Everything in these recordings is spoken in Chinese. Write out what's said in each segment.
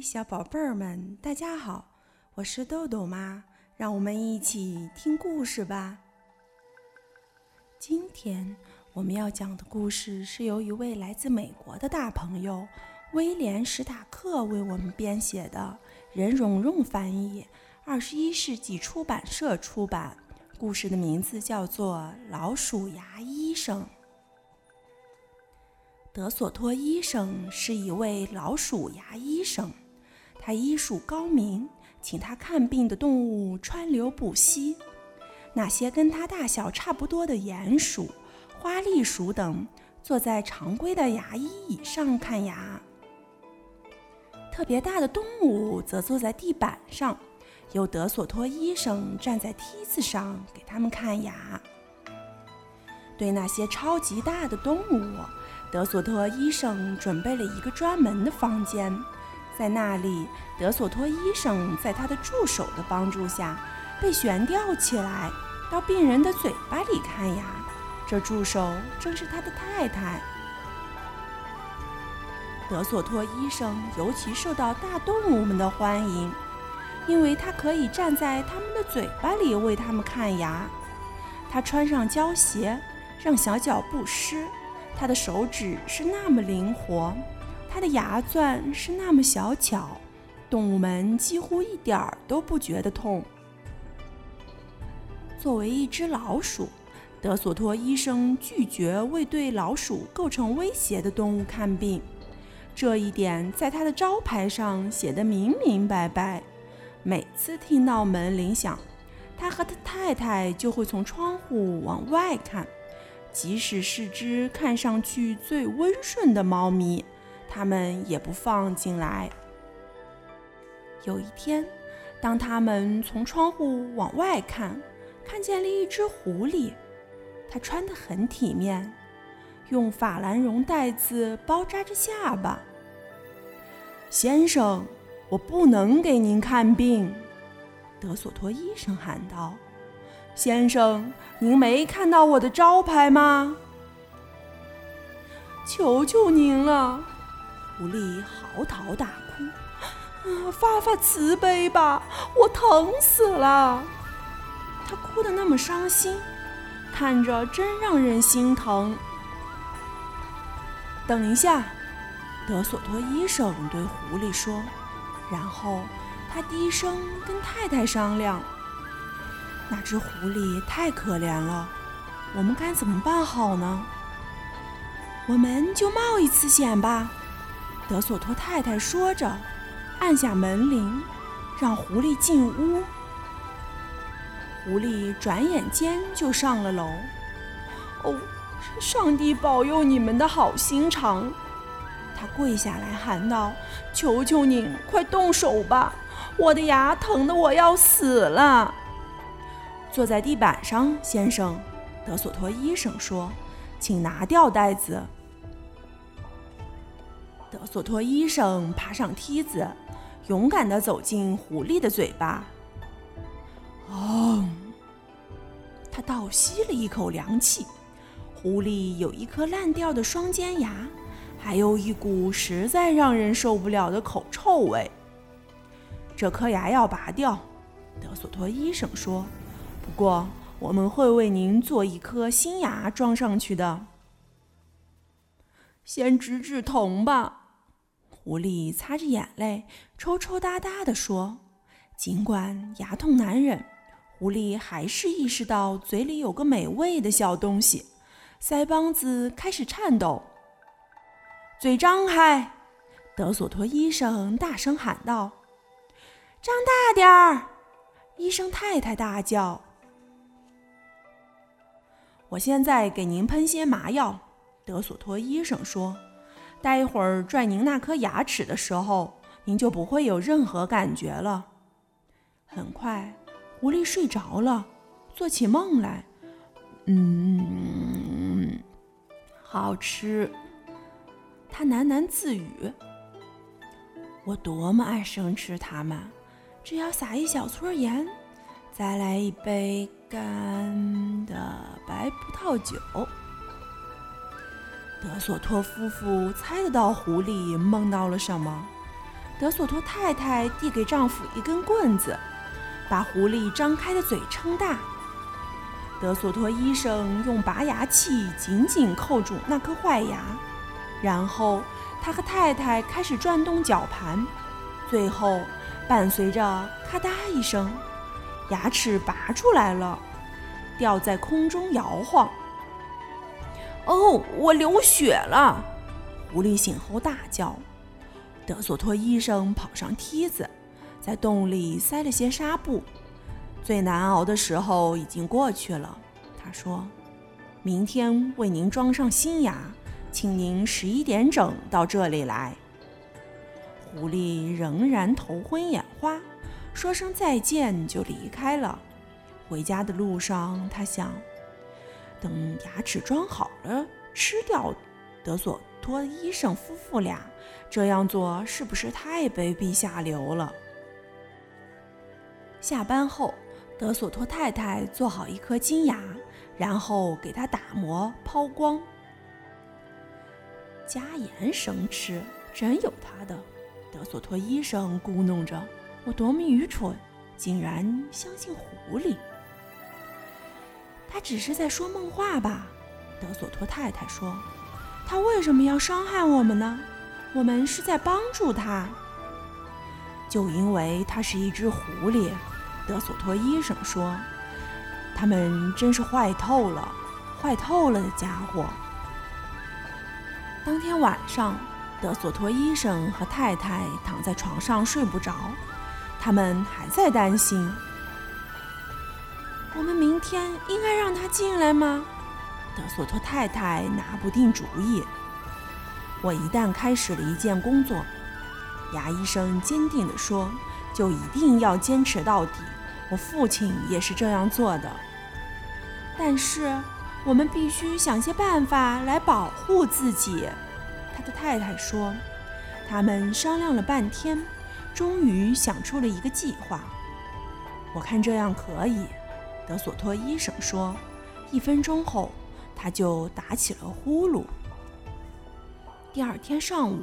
小宝贝儿们，大家好，我是豆豆妈，让我们一起听故事吧。今天我们要讲的故事是由一位来自美国的大朋友威廉·史塔克为我们编写的，任蓉蓉翻译，二十一世纪出版社出版。故事的名字叫做《老鼠牙医生》。德索托医生是一位老鼠牙医生，他医术高明，请他看病的动物川流不息。那些跟他大小差不多的鼹鼠、花栗鼠等，坐在常规的牙医椅上看牙；特别大的动物则坐在地板上，由德索托医生站在梯子上给他们看牙。对那些超级大的动物，德索托医生准备了一个专门的房间，在那里，德索托医生在他的助手的帮助下被悬吊起来，到病人的嘴巴里看牙。这助手正是他的太太。德索托医生尤其受到大动物们的欢迎，因为他可以站在他们的嘴巴里为他们看牙。他穿上胶鞋，让小脚不湿。他的手指是那么灵活，他的牙钻是那么小巧，动物们几乎一点儿都不觉得痛。作为一只老鼠，德索托医生拒绝为对老鼠构成威胁的动物看病，这一点在他的招牌上写得明明白白。每次听到门铃响，他和他太太就会从窗户往外看。即使是只看上去最温顺的猫咪，他们也不放进来。有一天，当他们从窗户往外看，看见了一只狐狸，它穿得很体面，用法兰绒带子包扎着下巴。先生，我不能给您看病，德索托医生喊道。先生，您没看到我的招牌吗？求求您了！狐狸嚎啕大哭：“啊，发发慈悲吧，我疼死了！”他哭得那么伤心，看着真让人心疼。等一下，德索托医生对狐狸说，然后他低声跟太太商量。那只狐狸太可怜了，我们该怎么办好呢？我们就冒一次险吧。”德索托太太说着，按下门铃，让狐狸进屋。狐狸转眼间就上了楼。哦，上帝保佑你们的好心肠！他跪下来喊道：“求求您，快动手吧！我的牙疼得我要死了。”坐在地板上，先生，德索托医生说：“请拿掉袋子。”德索托医生爬上梯子，勇敢地走进狐狸的嘴巴。哦，他倒吸了一口凉气。狐狸有一颗烂掉的双尖牙，还有一股实在让人受不了的口臭味。这颗牙要拔掉，德索托医生说。不过，我们会为您做一颗新牙装上去的。先止止疼吧。狐狸擦着眼泪，抽抽搭搭地说：“尽管牙痛难忍，狐狸还是意识到嘴里有个美味的小东西，腮帮子开始颤抖。嘴张开！”德索托医生大声喊道：“张大点儿！”医生太太大叫。我现在给您喷些麻药，德索托医生说。待一会儿拽您那颗牙齿的时候，您就不会有任何感觉了。很快，狐狸睡着了，做起梦来。嗯，好吃。他喃喃自语：“我多么爱生吃它们！只要撒一小撮盐，再来一杯。”干的白葡萄酒。德索托夫妇猜得到狐狸梦到了什么，德索托太太递给丈夫一根棍子，把狐狸张开的嘴撑大。德索托医生用拔牙器紧紧扣住那颗坏牙，然后他和太太开始转动绞盘，最后伴随着咔嗒一声，牙齿拔出来了，吊在空中摇晃。哦，我流血了！狐狸醒后大叫。德索托医生跑上梯子，在洞里塞了些纱布。最难熬的时候已经过去了，他说：“明天为您装上新牙，请您十一点整到这里来。”狐狸仍然头昏眼花，说声再见就离开了。回家的路上，他想。等牙齿装好了，吃掉德索托医生夫妇俩，这样做是不是太卑鄙下流了？下班后，德索托太太做好一颗金牙，然后给他打磨抛光。加盐生吃，真有他的！德索托医生咕哝着：“我多么愚蠢，竟然相信狐狸！”他只是在说梦话吧？德索托太太说：“他为什么要伤害我们呢？我们是在帮助他。就因为他是一只狐狸。”德索托医生说：“他们真是坏透了，坏透了的家伙。”当天晚上，德索托医生和太太躺在床上睡不着，他们还在担心。我们明天应该让他进来吗？德索托太太拿不定主意。我一旦开始了一件工作，牙医生坚定地说，就一定要坚持到底。我父亲也是这样做的。但是我们必须想些办法来保护自己。他的太太说。他们商量了半天，终于想出了一个计划。我看这样可以。德索托医生说：“一分钟后，他就打起了呼噜。”第二天上午，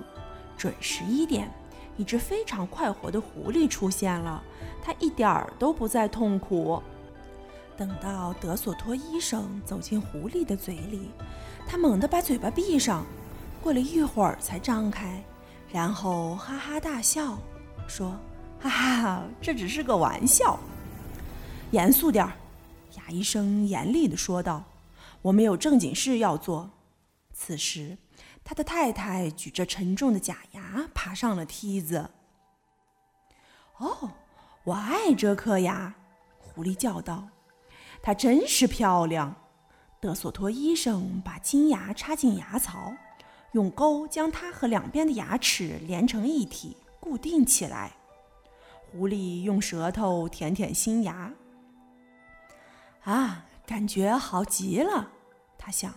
准十一点，一只非常快活的狐狸出现了。它一点儿都不再痛苦。等到德索托医生走进狐狸的嘴里，他猛地把嘴巴闭上，过了一会儿才张开，然后哈哈大笑，说：“哈哈，这只是个玩笑。严肃点儿。”牙医生严厉地说道：“我们有正经事要做。”此时，他的太太举着沉重的假牙爬上了梯子。“哦，我爱这颗牙！”狐狸叫道，“它真是漂亮。”德索托医生把金牙插进牙槽，用钩将它和两边的牙齿连成一体，固定起来。狐狸用舌头舔舔新牙。啊，感觉好极了！他想，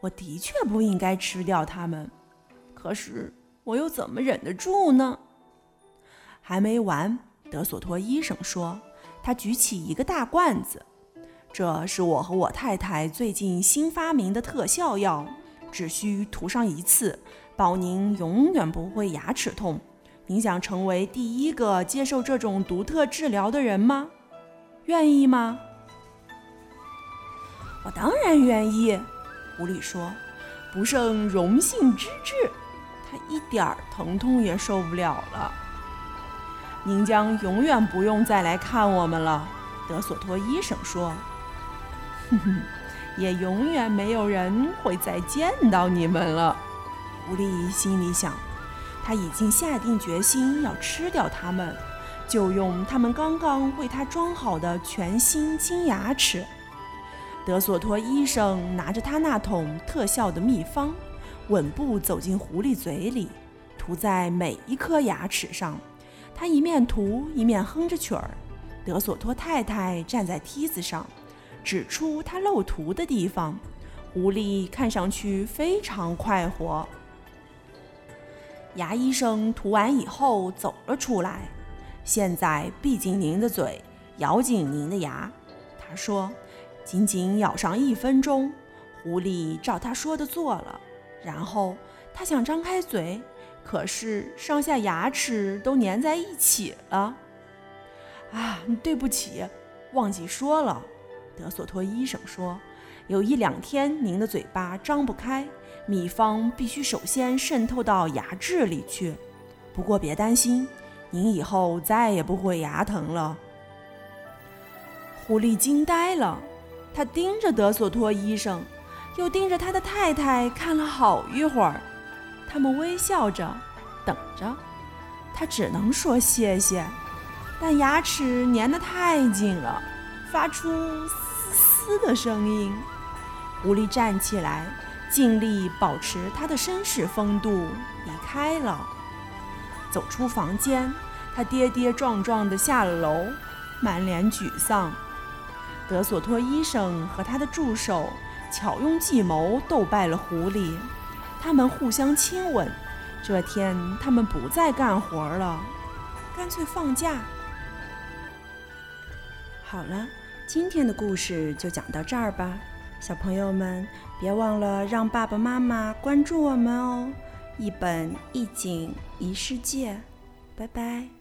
我的确不应该吃掉它们，可是我又怎么忍得住呢？还没完，德索托医生说，他举起一个大罐子，这是我和我太太最近新发明的特效药，只需涂上一次，保您永远不会牙齿痛。您想成为第一个接受这种独特治疗的人吗？愿意吗？我当然愿意，狐狸说，不胜荣幸之至。他一点儿疼痛也受不了了。您将永远不用再来看我们了，德索托医生说。哼哼，也永远没有人会再见到你们了。狐狸心里想，他已经下定决心要吃掉它们，就用他们刚刚为他装好的全新金牙齿。德索托医生拿着他那桶特效的秘方，稳步走进狐狸嘴里，涂在每一颗牙齿上。他一面涂一面哼着曲儿。德索托太太站在梯子上，指出他漏涂的地方。狐狸看上去非常快活。牙医生涂完以后走了出来。现在闭紧您的嘴，咬紧您的牙，他说。仅仅咬上一分钟，狐狸照他说的做了。然后他想张开嘴，可是上下牙齿都粘在一起了。啊，对不起，忘记说了。德索托医生说，有一两天您的嘴巴张不开，秘方必须首先渗透到牙质里去。不过别担心，您以后再也不会牙疼了。狐狸惊呆了，他盯着德索托医生，又盯着他的太太看了好一会儿。他们微笑着，等着。他只能说谢谢，但牙齿粘得太紧了，发出嘶嘶的声音。狐狸站起来，尽力保持他的绅士风度，离开了。走出房间，他跌跌撞撞地下了楼，满脸沮丧。德索托医生和他的助手巧用计谋斗败了狐狸。他们互相亲吻。这天，他们不再干活了，干脆放假。好了，今天的故事就讲到这儿吧。小朋友们，别忘了让爸爸妈妈关注我们哦！一本一景一世界，拜拜。